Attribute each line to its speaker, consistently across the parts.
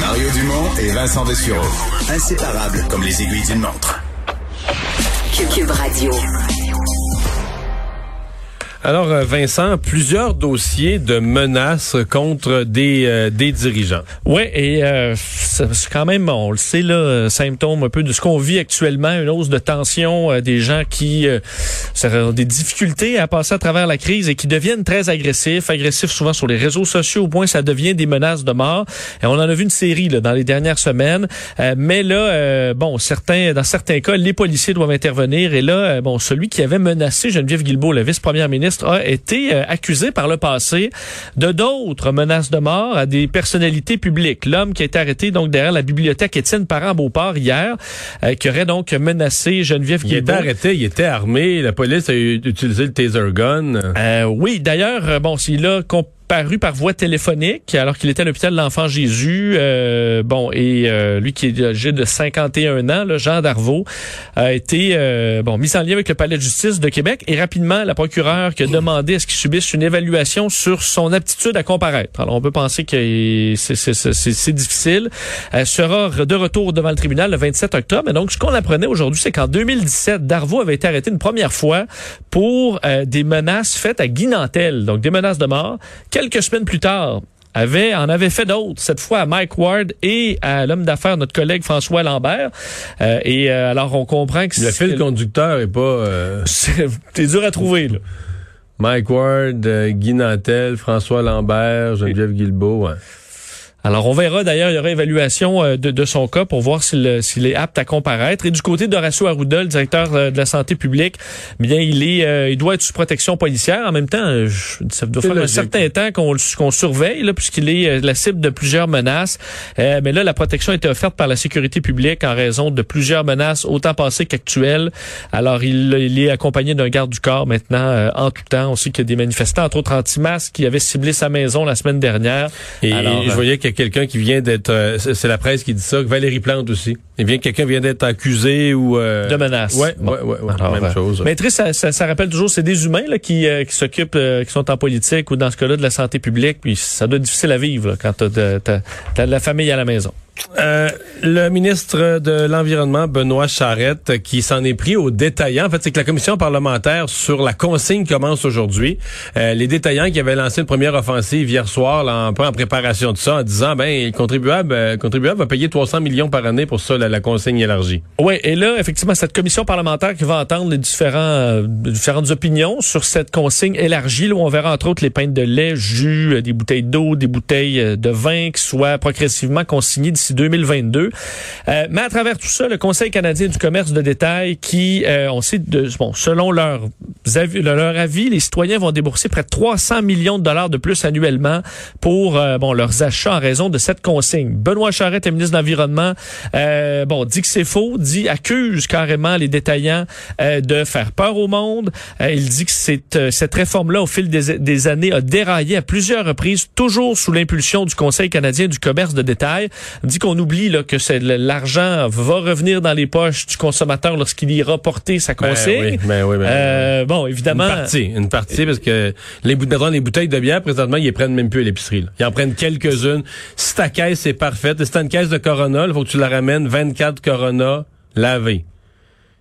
Speaker 1: Mario Dumont et Vincent Dessureau. Inséparables comme les aiguilles d'une montre.
Speaker 2: Cube Radio.
Speaker 3: Alors, euh, Vincent, plusieurs dossiers de menaces contre des, euh, des dirigeants.
Speaker 4: Oui, et euh, c'est quand même, on le sait, là, euh, symptôme un peu de ce qu'on vit actuellement, une hausse de tension, euh, des gens qui euh, ont des difficultés à passer à travers la crise et qui deviennent très agressifs, agressifs souvent sur les réseaux sociaux, au point ça devient des menaces de mort. Et on en a vu une série là, dans les dernières semaines. Euh, mais là, euh, bon, certains, dans certains cas, les policiers doivent intervenir. Et là, bon, celui qui avait menacé Geneviève Guilbeault, la vice-première ministre, a été accusé par le passé de d'autres menaces de mort à des personnalités publiques. L'homme qui a été arrêté derrière la bibliothèque Étienne Parent-Beauport hier, euh, qui aurait donc menacé Geneviève
Speaker 3: Il était arrêté, il était armé, la police a utilisé le taser gun.
Speaker 4: Euh, oui, d'ailleurs, euh, bon, s'il a comparu par voie téléphonique alors qu'il était à l'hôpital de l'Enfant Jésus. euh, bon, et euh, lui qui est âgé de 51 ans, là, Jean Darvaux, a été euh, bon mis en lien avec le palais de justice de Québec. Et rapidement, la procureure qui a demandé à ce qu'il subisse une évaluation sur son aptitude à comparaître. Alors, on peut penser que c'est difficile. Elle sera de retour devant le tribunal le 27 octobre. Et donc, ce qu'on apprenait aujourd'hui, c'est qu'en 2017, Darvaux avait été arrêté une première fois pour euh, des menaces faites à Guy Nantel, donc des menaces de mort. Quelques semaines plus tard, avait, en avait fait d'autres, cette fois à Mike Ward et à l'homme d'affaires, notre collègue François Lambert. Euh, et euh, alors, on comprend que
Speaker 3: Le fil conducteur est pas euh,
Speaker 4: c'est dur à trouver. Là.
Speaker 3: Mike Ward, euh, Guy Nantel, François Lambert, Geneviève Guilbeault. ouais.
Speaker 4: Alors, on verra d'ailleurs, il y aura évaluation euh, de, de son cas pour voir s'il euh, s'il est apte à comparaître. Et du côté d'Horacio Arruda, le directeur euh, de la santé publique, bien, il est, euh, il doit être sous protection policière. En même temps, je- ça doit
Speaker 3: C'est
Speaker 4: faire un certain temps qu'on le- qu'on surveille, là, puisqu'il est la cible de plusieurs menaces. Euh, mais là, la protection a été offerte par la sécurité publique en raison de plusieurs menaces, autant passées qu'actuelles. Alors, il, il est accompagné d'un garde du corps maintenant euh, en tout temps. On sait qu'il y a des manifestants, entre autres anti-masques, qui avaient ciblé sa maison la semaine dernière.
Speaker 3: Et,
Speaker 4: Alors,
Speaker 3: je voyais qu'il y a quelqu'un qui vient d'être, euh, c'est la presse qui dit ça, Valérie Plante aussi. Il vient quelqu'un vient d'être accusé ou euh,
Speaker 4: de menaces.
Speaker 3: Ouais,
Speaker 4: Bon.
Speaker 3: ouais, ouais, ouais,
Speaker 4: Alors,
Speaker 3: même
Speaker 4: euh,
Speaker 3: chose.
Speaker 4: Mais triste, ça, ça, ça rappelle toujours, c'est des humains là, qui, euh, qui s'occupent, euh, qui sont en politique ou dans ce cas-là de la santé publique. Puis ça doit être difficile à vivre là, quand t'as de, de la famille à la maison.
Speaker 3: Euh, le ministre de l'Environnement, Benoît Charette, qui s'en est pris aux détaillants. En fait, c'est que la commission parlementaire sur la consigne commence aujourd'hui. Euh, les détaillants qui avaient lancé une première offensive hier soir, là, en, en préparation de ça, en disant, ben, le contribuable, euh, le contribuable va payer 300 millions par année pour ça, la, la consigne élargie.
Speaker 4: Oui, et là, effectivement, cette commission parlementaire qui va entendre les différents, euh, différentes opinions sur cette consigne élargie, là, où on verra entre autres les pintes de lait, jus, des bouteilles d'eau, des bouteilles de vin qui soient progressivement consignées d'ici 2022. Euh, mais à travers tout ça, le Conseil canadien du commerce de détail qui, euh, on sait, de, bon, selon leur avis, leur avis, les citoyens vont débourser près de 300 millions de dollars de plus annuellement pour euh, bon leurs achats en raison de cette consigne. Benoît Charette, le ministre de l'Environnement, euh, bon dit que c'est faux, dit accuse carrément les détaillants euh, de faire peur au monde. Euh, il dit que c'est, euh, cette réforme-là, au fil des, des années, a déraillé à plusieurs reprises, toujours sous l'impulsion du Conseil canadien du commerce de détail. Il dit qu'on oublie là, que c'est l'argent va revenir dans les poches du consommateur lorsqu'il ira porter sa
Speaker 3: Ben
Speaker 4: consigne.
Speaker 3: oui, ben oui, ben oui.
Speaker 4: Euh, bon, évidemment.
Speaker 3: Une partie, une partie, parce que les, les bouteilles de bière, présentement, ils les prennent même plus à l'épicerie. Ils en prennent quelques-unes. Si ta caisse est parfaite, si t'as une caisse de Corona, il faut que tu la ramènes 24 Corona lavées.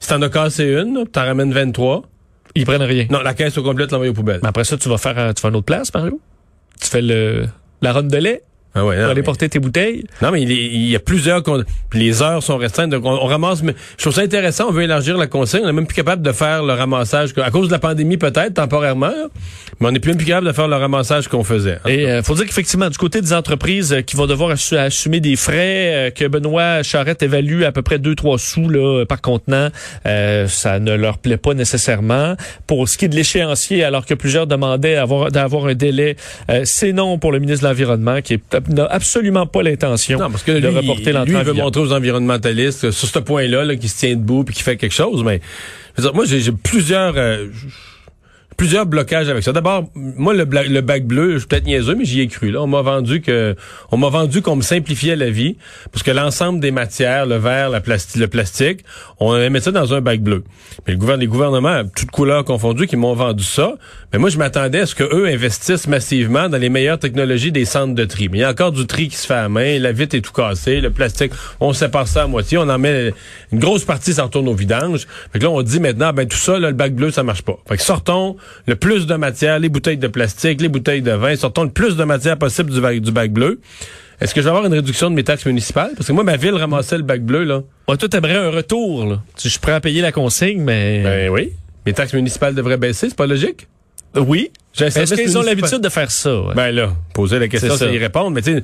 Speaker 3: Si t'en as cassé une, t'en ramènes 23.
Speaker 4: Ils prennent rien.
Speaker 3: Non, la caisse au complet, tu l'envoies aux poubelles.
Speaker 4: Mais après ça, tu vas faire un, tu à une autre place, Mario? Tu fais le, la ronde de lait?
Speaker 3: Ah ouais, non,
Speaker 4: pour aller
Speaker 3: mais-
Speaker 4: porter tes bouteilles.
Speaker 3: Non, mais il, est- il y a plusieurs. Les heures sont restreintes. Donc, on, on ramasse. Mais je trouve ça intéressant. On veut élargir la consigne. On n'est même plus capable de faire le ramassage. À cause de la pandémie, peut-être, temporairement. mais on n'est plus même plus capable de faire le ramassage qu'on faisait.
Speaker 4: Et euh, faut dire qu'effectivement, du côté des entreprises euh, qui vont devoir assu- assumer des frais euh, que Benoît Charette évalue à peu près 2-3 sous là, par contenant, euh, ça ne leur plaît pas nécessairement. Pour ce qui est de l'échéancier, alors que plusieurs demandaient avoir- d'avoir un délai, euh, c'est non pour le ministre de l'Environnement qui est- n'a absolument pas l'intention de
Speaker 3: lui,
Speaker 4: reporter
Speaker 3: il,
Speaker 4: l'entrée
Speaker 3: lui, il veut montrer aux environnementalistes euh, sur ce point-là là, qu'il se tient debout puis qu'il fait quelque chose. Mais je veux dire, moi, j'ai j'ai plusieurs euh, plusieurs blocages avec ça. D'abord, moi, le, le bac bleu, je suis peut-être niaiseux, mais j'y ai cru. Là, on m'a vendu que on m'a vendu qu'on me simplifiait la vie parce que l'ensemble des matières, le verre, la plasti- le plastique, on allait mettre ça dans un bac bleu. Mais le gouvernement, les gouvernements, toutes couleurs confondues, qui m'ont vendu ça. Mais moi, je m'attendais à ce que eux investissent massivement dans les meilleures technologies des centres de tri. Mais il y a encore du tri qui se fait à main, la vitre est tout cassée, le plastique, on sépare ça à moitié, on en met une grosse partie, ça retourne au vidange. Fait que là, on dit maintenant, ben tout ça, là, le bac bleu, ça marche pas. Fait que sortons le plus de matière, les bouteilles de plastique, les bouteilles de vin, sortons le plus de matière possible du bac, du bac bleu. Est-ce que je vais avoir une réduction de mes taxes municipales? Parce que moi, ma ville ramassait le bac bleu, là.
Speaker 4: Ouais, toi, t'aimerais un retour. Là. Si je suis prêt à payer la consigne, mais...
Speaker 3: Ben oui. Mes taxes municipales devraient baisser, c'est pas logique?
Speaker 4: oui. Est-ce qu'ils ont l'habitude de faire ça? ouais?
Speaker 3: Ben là, poser la question,
Speaker 4: C'est
Speaker 3: y répondre. Mais tu sais,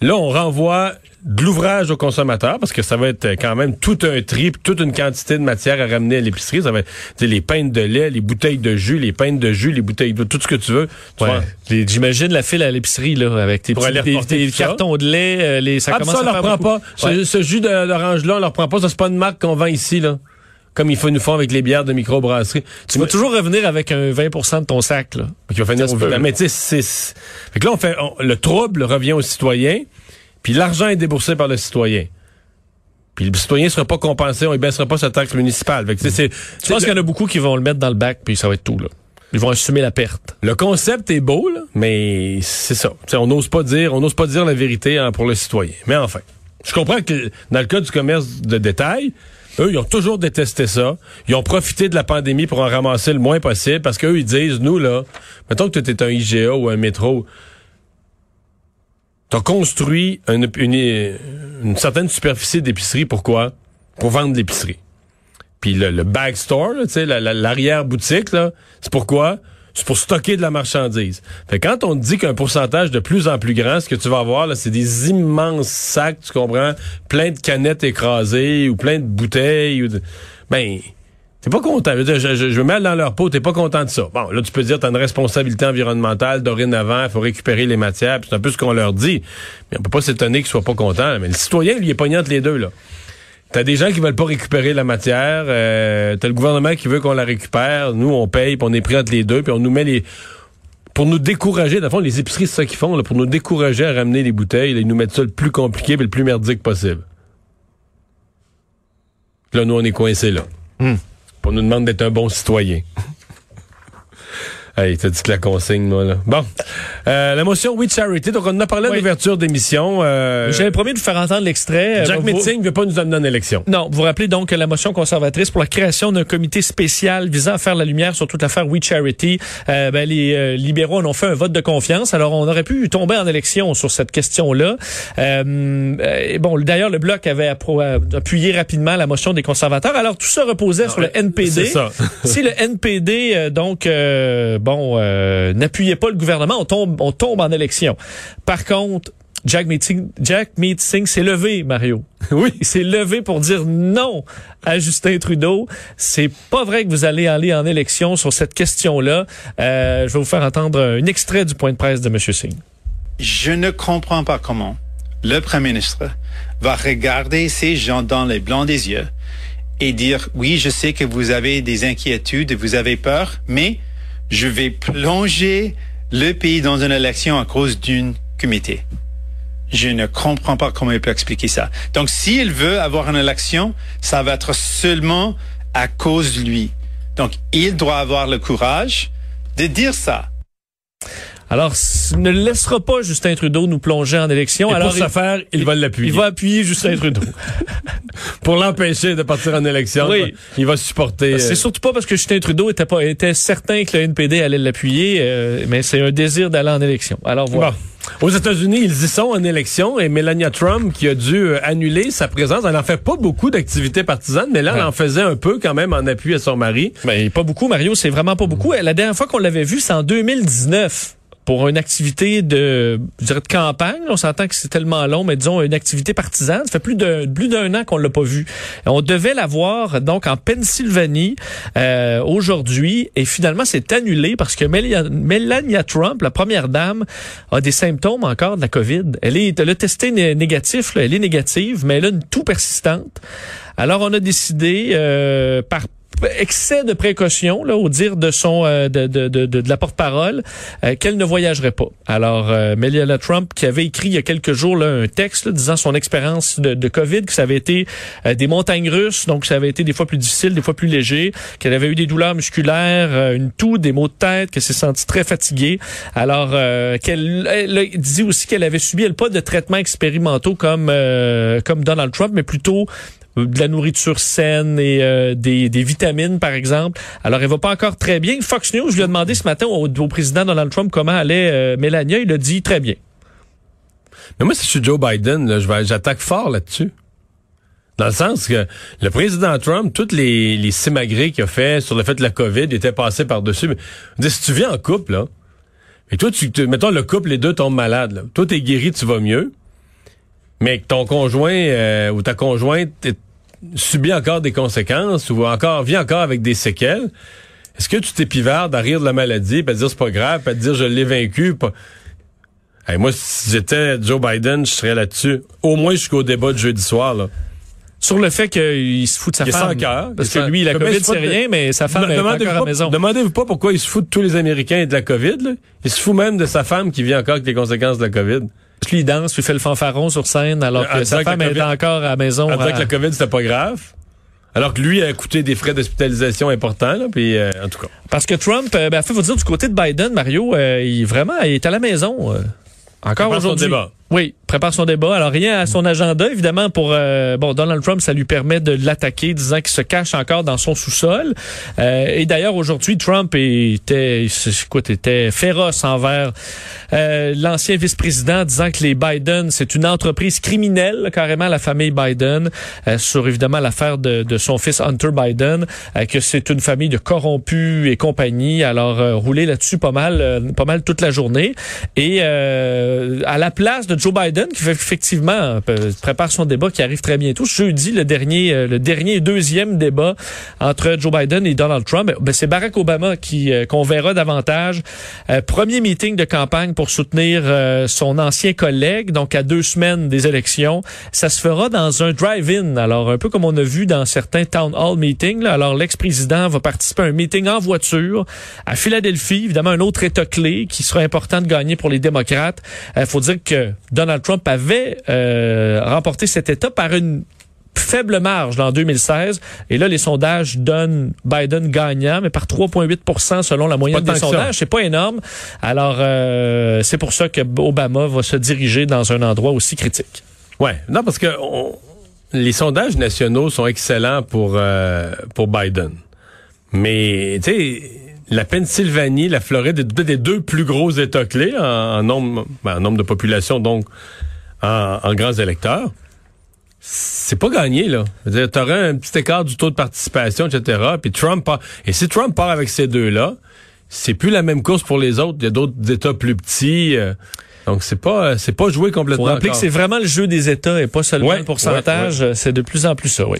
Speaker 3: là, on renvoie de l'ouvrage aux consommateurs parce que ça va être quand même tout un tri, puis toute une quantité de matière à ramener à l'épicerie. Ça va être les pintes de lait, les bouteilles de jus, les pintes de jus, les bouteilles de tout ce que tu veux.
Speaker 4: Ouais. Les- J'imagine la file à l'épicerie là avec tes petits des- des cartons de lait, euh, les ça
Speaker 3: Ah,
Speaker 4: commence
Speaker 3: ça, on leur prend pas.
Speaker 4: Ouais.
Speaker 3: Ce, ce jus de- d'orange-là, on leur prend pas. Ça, c'est pas une marque qu'on vend ici, là. Comme il faut nous font avec les bières de microbrasserie.
Speaker 4: Tu vas toujours revenir avec un 20% de ton sac là.
Speaker 3: qui va finir au. Mais tu sais, Fait que là, on fait, on- le trouble revient au citoyen, puis l'argent est déboursé par le citoyen. Puis le citoyen sera pas compensé, on ne baissera pas sa taxe municipale. Fait que,
Speaker 4: Je pense qu'il y en a beaucoup qui vont le mettre dans le bac puis ça va être tout là. Ils vont assumer la perte.
Speaker 3: le concept est beau, là, mais c'est ça. On n'ose pas dire, on n'ose pas dire la vérité hein, pour le citoyen. Mais enfin, je comprends que dans le cas du commerce de détail, eux, ils ont toujours détesté ça. Ils ont profité de la pandémie pour en ramasser le moins possible parce qu'eux, ils disent, nous, là, mettons que tu es un IGA ou un métro, tu as construit une, certaine superficie d'épicerie. Pourquoi? Pour vendre l'épicerie. Puis le, le bag store, l'arrière-boutique, là, c'est pourquoi? C'est pour stocker de la marchandise. Fait quand on te dit qu'un pourcentage de plus en plus grand, ce que tu vas avoir, là, c'est des immenses sacs, tu comprends? Plein de canettes écrasées ou plein de bouteilles. Ou de... Ben, t'es pas content. Je, veux je, je- je me mets dans leur peau, t'es pas content de ça. Bon, là, tu peux dire, t'as une responsabilité environnementale dorénavant, il faut récupérer les matières, c'est un peu ce qu'on leur dit. Mais on peut pas s'étonner qu'ils soient pas contents. Mais le citoyen, lui, est pogné entre les deux, là. T'as des gens qui veulent pas récupérer la matière. Euh, T'as le gouvernement qui veut qu'on la récupère. Nous, on paye, puis on est pris entre les deux, puis on nous met les... Pour nous décourager, dans le fond, les épiceries, c'est ça qu'ils font, là, pour nous décourager à ramener les bouteilles, là, ils nous mettent ça le plus compliqué et le plus merdique possible. Là, nous, on est coincés là. Pour nous demander d'être un bon citoyen. Hey, t'as dit que la consigne, moi, là. Bon. Euh, la motion We Charity. Donc, on en a parlé à
Speaker 4: Oui.
Speaker 3: l'ouverture d'émission. Euh,
Speaker 4: J'avais promis de vous faire entendre l'extrait.
Speaker 3: Jack
Speaker 4: Euh,
Speaker 3: Metzing ne veut pas nous amener en élection.
Speaker 4: Non, vous vous rappelez donc la motion conservatrice pour la création d'un comité spécial visant à faire la lumière sur toute l'affaire We Charity. Euh, ben, les euh, libéraux en ont fait un vote de confiance. Alors, on aurait pu tomber en élection sur cette question-là. Euh, euh, bon, d'ailleurs, le bloc avait euh, appuyé rapidement la motion des conservateurs. Alors, tout ça reposait sur le NPD.
Speaker 3: C'est ça.
Speaker 4: si le NPD, euh, donc, euh, bon, euh, n'appuyait pas le gouvernement, on tombe, on tombe en élection. Par contre, Jack Meeting, Jack Meeting s'est levé, Mario.
Speaker 3: Oui.
Speaker 4: Il s'est levé pour dire non à Justin Trudeau. C'est pas vrai que vous allez aller en élection sur cette question-là. Euh, je vais vous faire entendre un extrait du point de presse de M. Singh.
Speaker 5: Je ne comprends pas comment le Premier ministre va regarder ces gens dans les blancs des yeux et dire oui, je sais que vous avez des inquiétudes, vous avez peur, mais je vais plonger le pays dans une élection à cause d'une comité. Je ne comprends pas comment il peut expliquer ça. Donc, s'il veut avoir une élection, ça va être seulement à cause de lui. Donc, il doit avoir le courage de dire ça.
Speaker 4: Alors, ne laissera pas Justin Trudeau nous plonger en élection.
Speaker 3: Et
Speaker 4: Alors,
Speaker 3: pour ce faire, il va l'appuyer.
Speaker 4: il va appuyer Justin Trudeau.
Speaker 3: Pour l'empêcher de partir en élection,
Speaker 4: Oui.
Speaker 3: il va supporter...
Speaker 4: C'est
Speaker 3: euh,
Speaker 4: surtout pas parce que Justin Trudeau était pas était certain que le NPD allait l'appuyer, euh, mais c'est un désir d'aller en élection. Alors voilà.
Speaker 3: Bon. Aux États-Unis, ils y sont en élection et Melania Trump, qui a dû euh, annuler sa présence, elle n'en fait pas beaucoup d'activités partisanes, mais là, elle en faisait un peu quand même en appui à son mari.
Speaker 4: Mais pas beaucoup, Mario, c'est vraiment pas beaucoup. La dernière fois qu'on l'avait vu, c'est en 2019 pour une activité de, je dirais de campagne. On s'entend que c'est tellement long, mais disons une activité partisane. Ça fait plus d'un plus d'un an qu'on l'a pas vu. On devait la voir donc en Pennsylvanie euh, aujourd'hui et finalement c'est annulé parce que Melania, Trump, la première dame, a des symptômes encore de la COVID. Elle est, elle a testé né- négatif, là. elle est négative, mais elle a une toux persistante. Alors on a décidé euh, par excès de précaution, là, au dire de son euh, de, de, de, de la porte-parole, euh, qu'elle ne voyagerait pas. Alors, euh, Melania Trump, qui avait écrit il y a quelques jours là, un texte là, disant son expérience de, COVID, que ça avait été euh, des montagnes russes, donc ça avait été des fois plus difficile, des fois plus léger, qu'elle avait eu des douleurs musculaires, une toux, des maux de tête, qu'elle s'est sentie très fatiguée. Alors, qu'elle dit aussi qu'elle avait subi, elle, pas de traitements expérimentaux comme comme Donald Trump, mais plutôt de la nourriture saine et euh, des, des vitamines, par exemple. Alors, elle va pas encore très bien. Fox News, je lui ai demandé ce matin au, président Donald Trump comment allait euh, Mélania. Il a dit très bien.
Speaker 3: Mais moi, si je suis Joe Biden, j'attaque fort là-dessus. Dans le sens que le président Trump, toutes les, les simagrées qu'il a fait sur le fait que la COVID était passé par-dessus. Mais, si tu viens en couple, là, et toi, tu, tu- mettons le couple, les deux tombent malades. Là. Toi, t'es guéri, tu vas mieux. Mais que ton conjoint euh, ou ta conjointe subit encore des conséquences ou encore vit encore avec des séquelles, est-ce que tu t'épivardes à rire de la maladie, à dire c'est pas grave, puis à dire je l'ai vaincu, pas... Hey, moi, si j'étais Joe Biden, je serais là-dessus. Au moins jusqu'au débat de jeudi soir. Là.
Speaker 4: Sur le fait qu'il se fout de sa
Speaker 3: Il
Speaker 4: femme.
Speaker 3: cœur.
Speaker 4: Parce que lui, la COVID, c'est rien, mais sa femme est encore à la
Speaker 3: pas-
Speaker 4: maison.
Speaker 3: Demandez-vous pas pourquoi il se fout de tous les Américains et de la COVID. Là. Il se fout même de sa femme qui vit encore avec les conséquences de la COVID.
Speaker 4: Lui, il danse, puis il fait le fanfaron sur scène, alors
Speaker 3: En
Speaker 4: que sa
Speaker 3: que
Speaker 4: femme est
Speaker 3: COVID
Speaker 4: encore à la maison.
Speaker 3: En disant que la COVID, c'était pas grave. Alors que lui a coûté des frais d'hospitalisation importants. Là, puis, euh, en tout cas.
Speaker 4: Parce que Trump, euh, ben, fait, faut dire du côté de Biden, Mario, euh, il vraiment, il est à la maison. euh, encore aujourd'hui.
Speaker 3: débat.
Speaker 4: Oui, prépare son débat. Alors rien à son agenda, évidemment, pour euh, bon Donald Trump, ça lui permet de l'attaquer, disant qu'il se cache encore dans son sous-sol. Euh, et d'ailleurs aujourd'hui, Trump était, écoute, était féroce envers euh, l'ancien vice-président, disant que les Biden, c'est une entreprise criminelle, carrément la famille Biden, euh, sur évidemment l'affaire de, de son fils Hunter Biden, euh, que c'est une famille de corrompus et compagnie. Alors euh, rouler là-dessus pas mal, pas mal toute la journée. Et à la place de Joe Biden, qui fait effectivement euh, prépare son débat qui arrive très bientôt, jeudi le dernier, euh, le dernier deuxième débat entre Joe Biden et Donald Trump, ben, c'est Barack Obama qui euh, qu'on verra davantage. Premier meeting de campagne pour soutenir son ancien collègue, donc à deux semaines des élections. Ça se fera dans un drive-in, alors un peu comme on a vu dans certains town hall meetings. Alors l'ex-président va participer à un meeting en voiture à Philadelphie, évidemment un autre État clé qui sera important de gagner pour les démocrates. Il faut dire que Donald Trump avait euh, remporté cet État par une faible marge en 2016. Et là, les sondages donnent Biden gagnant, mais par 3,8% selon la moyenne des sondages. C'est pas énorme. Alors, euh, c'est pour ça que Obama va se diriger dans un endroit aussi critique.
Speaker 3: Ouais, non, parce que on- les sondages nationaux sont excellents pour, euh, pour Biden. Mais, tu sais, la Pennsylvanie, la Floride, peut-être les deux plus gros États clés en, en nombre, ben, en nombre de population, donc en, en grands électeurs. C'est pas gagné, là. Dire, t'aurais un petit écart du taux de participation, etc. Puis Trump part. Et si Trump part avec ces deux-là, c'est plus la même course pour les autres. Il y a d'autres États plus petits. euh, donc c'est pas c'est pas joué
Speaker 4: Faut
Speaker 3: complètement.
Speaker 4: rappeler que
Speaker 3: encore.
Speaker 4: c'est vraiment le jeu des États et pas seulement
Speaker 3: Ouais,
Speaker 4: le pourcentage. C'est de plus en plus ça, oui.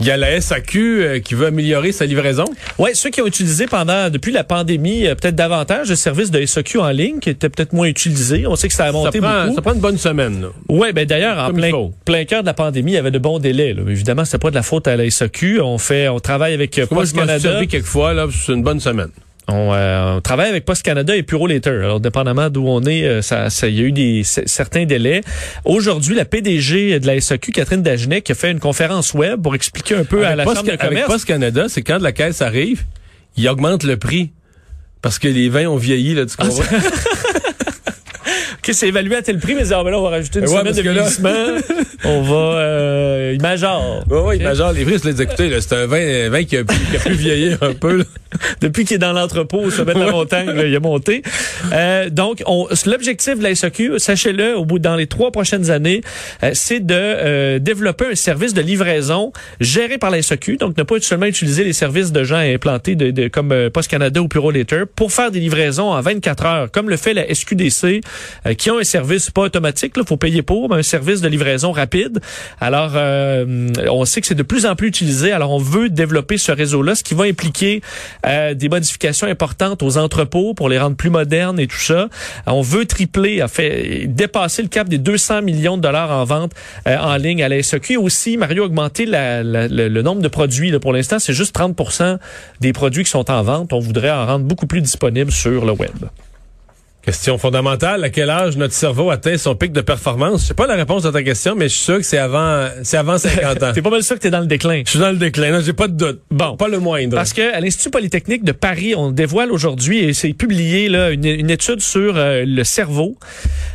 Speaker 3: Il y a la SAQ euh, qui veut améliorer sa livraison.
Speaker 4: Ouais, ceux qui ont utilisé pendant depuis la pandémie euh, peut-être davantage de services de SOQ en ligne qui étaient peut-être moins utilisés. On sait que ça a
Speaker 3: Ça
Speaker 4: monté
Speaker 3: prend,
Speaker 4: beaucoup.
Speaker 3: ça prend une bonne semaine.
Speaker 4: Ouais, ben d'ailleurs en plein plein cœur de la pandémie, il y avait de bons délais. Là. Évidemment, c'était pas de la faute à la SOQ. On fait, on travaille avec euh,
Speaker 3: Moi,
Speaker 4: Post
Speaker 3: je m'en suis
Speaker 4: Canada.
Speaker 3: servi quelques fois, là, c'est une bonne semaine.
Speaker 4: On, euh, on travaille avec Post Canada et Puro Later. Alors, dépendamment d'où on est, euh, ça, ça, il y a eu des certains délais. Aujourd'hui, la PDG de la SAQ, Catherine Dagenet, qui a fait une conférence web pour expliquer un peu à la
Speaker 3: Post-
Speaker 4: Chambre de
Speaker 3: avec. Post Canada, c'est quand la caisse arrive, il augmente le prix. Parce que les vins ont vieilli, là, tu
Speaker 4: Ah? OK, c'est évalué à tel prix, mais ah, ben là, on va rajouter une
Speaker 3: Ouais,
Speaker 4: semaine de
Speaker 3: là-
Speaker 4: vieillissement. on va... Euh, il majore.
Speaker 3: Oui, oui, mais genre, les prix, je les écouter, là, c'est un vin, vin qui a, pu- qui a pu vieillir un peu, là.
Speaker 4: Depuis qu'il est dans l'entrepôt au sommet de la montagne, là, il a monté. Euh, donc, on- l'objectif de la SAQ, sachez-le, au bout dans les trois prochaines années, euh, c'est de euh, développer un service de livraison géré par la SAQ. Donc, ne pas seulement utiliser les services de gens implantés de, de- comme euh, Post Canada ou Puro Later pour faire des livraisons en 24 heures, comme le fait la SQDC, euh, qui ont un service pas automatique, il faut payer pour, mais un service de livraison rapide. Alors, euh, on sait que c'est de plus en plus utilisé. Alors, on veut développer ce réseau-là, ce qui va impliquer euh, des modifications importantes aux entrepôts pour les rendre plus modernes et tout ça. Euh, On veut tripler, en fait, dépasser le cap des 200 millions de dollars en vente euh, en ligne à la. Et aussi, Mario, augmenter la- la- le, le nombre de produits. Là, pour l'instant, c'est juste 30 des produits qui sont en vente. On voudrait en rendre beaucoup plus disponibles sur le web.
Speaker 3: Question fondamentale, à quel âge notre cerveau atteint son pic de performance? Je sais pas la réponse à ta question, mais je suis sûr que c'est avant, c'est avant 50 ans.
Speaker 4: T'es pas mal sûr que t'es dans le déclin.
Speaker 3: Je suis dans le déclin, non, j'ai pas de doute.
Speaker 4: Bon.
Speaker 3: Pas le moindre.
Speaker 4: Parce que à l'Institut Polytechnique de Paris, on dévoile aujourd'hui et c'est publié là une, une étude sur euh, le cerveau.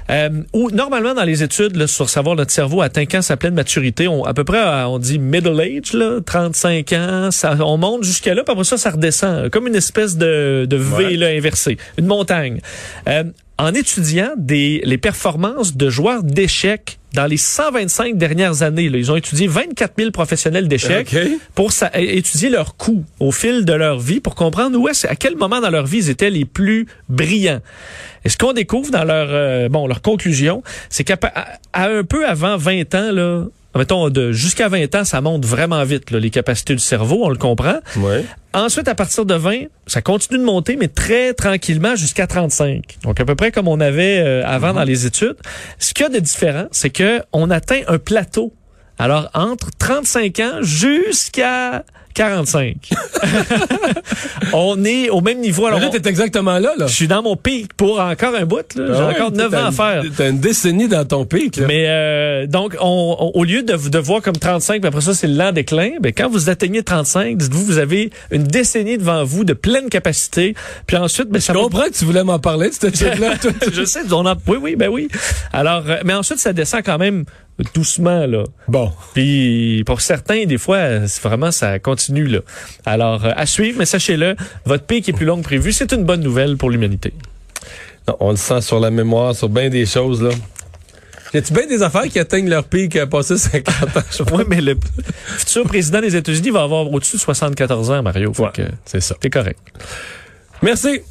Speaker 4: Euh, où normalement dans les études là, sur savoir notre cerveau atteint quand sa pleine maturité, on, à peu près euh, on dit middle age là, 35 ans, ça, on monte jusqu'à là, puis après ça ça redescend comme une espèce de, de V
Speaker 3: Ouais.
Speaker 4: là, inversée, une montagne. Euh, en étudiant des, les performances de joueurs d'échecs dans les 125 dernières années, là, ils ont étudié 24 000 professionnels d'échecs pour sa- étudier leur coût au fil de leur vie pour comprendre où est à quel moment dans leur vie ils étaient les plus brillants. Et ce qu'on découvre dans leur euh, bon leur conclusion, c'est qu'à à un peu avant 20 ans là, mettons de jusqu'à 20 ans, ça monte vraiment vite là, les capacités du cerveau, on le comprend.
Speaker 3: Ouais.
Speaker 4: Ensuite, à partir de 20, ça continue de monter, mais très tranquillement jusqu'à 35. Donc, à peu près comme on avait euh, avant dans les études. Ce qu'il y a de différent, c'est que on atteint un plateau. Alors, entre 35 ans jusqu'à 45. on est au même niveau. Alors,
Speaker 3: Mais là, t'es exactement là, là.
Speaker 4: je suis dans mon pic pour encore un bout. là. J'ai
Speaker 3: Ah ouais,
Speaker 4: encore 9
Speaker 3: t'as
Speaker 4: ans à faire.
Speaker 3: T'as une décennie dans ton pic, là.
Speaker 4: Mais euh, donc, on, on- au lieu de, de voir comme 35, puis après ça, c'est le lent déclin, ben, quand vous atteignez 35, dites-vous, vous avez une décennie devant vous de pleine capacité. Puis ensuite, ben, ça
Speaker 3: Je
Speaker 4: va-
Speaker 3: comprends que tu voulais m'en parler de cette toi.
Speaker 4: Je sais, on en- oui, oui, ben oui. Alors, euh, mais ensuite, ça descend quand même doucement, là.
Speaker 3: Bon.
Speaker 4: Puis pour certains, des fois, vraiment, ça continue, là. Alors, euh, à suivre, mais sachez-le, votre pic est plus long que prévu. C'est une bonne nouvelle pour l'humanité.
Speaker 3: On le sent sur la mémoire, sur bien des choses, là. Y a-tu bien des affaires qui atteignent leur pic à passer 50 ans? je
Speaker 4: Oui, mais le futur président des États-Unis va avoir au-dessus de 74 ans, Mario.
Speaker 3: Ouais.
Speaker 4: que
Speaker 3: C'est ça.
Speaker 4: c'est correct.
Speaker 3: Merci.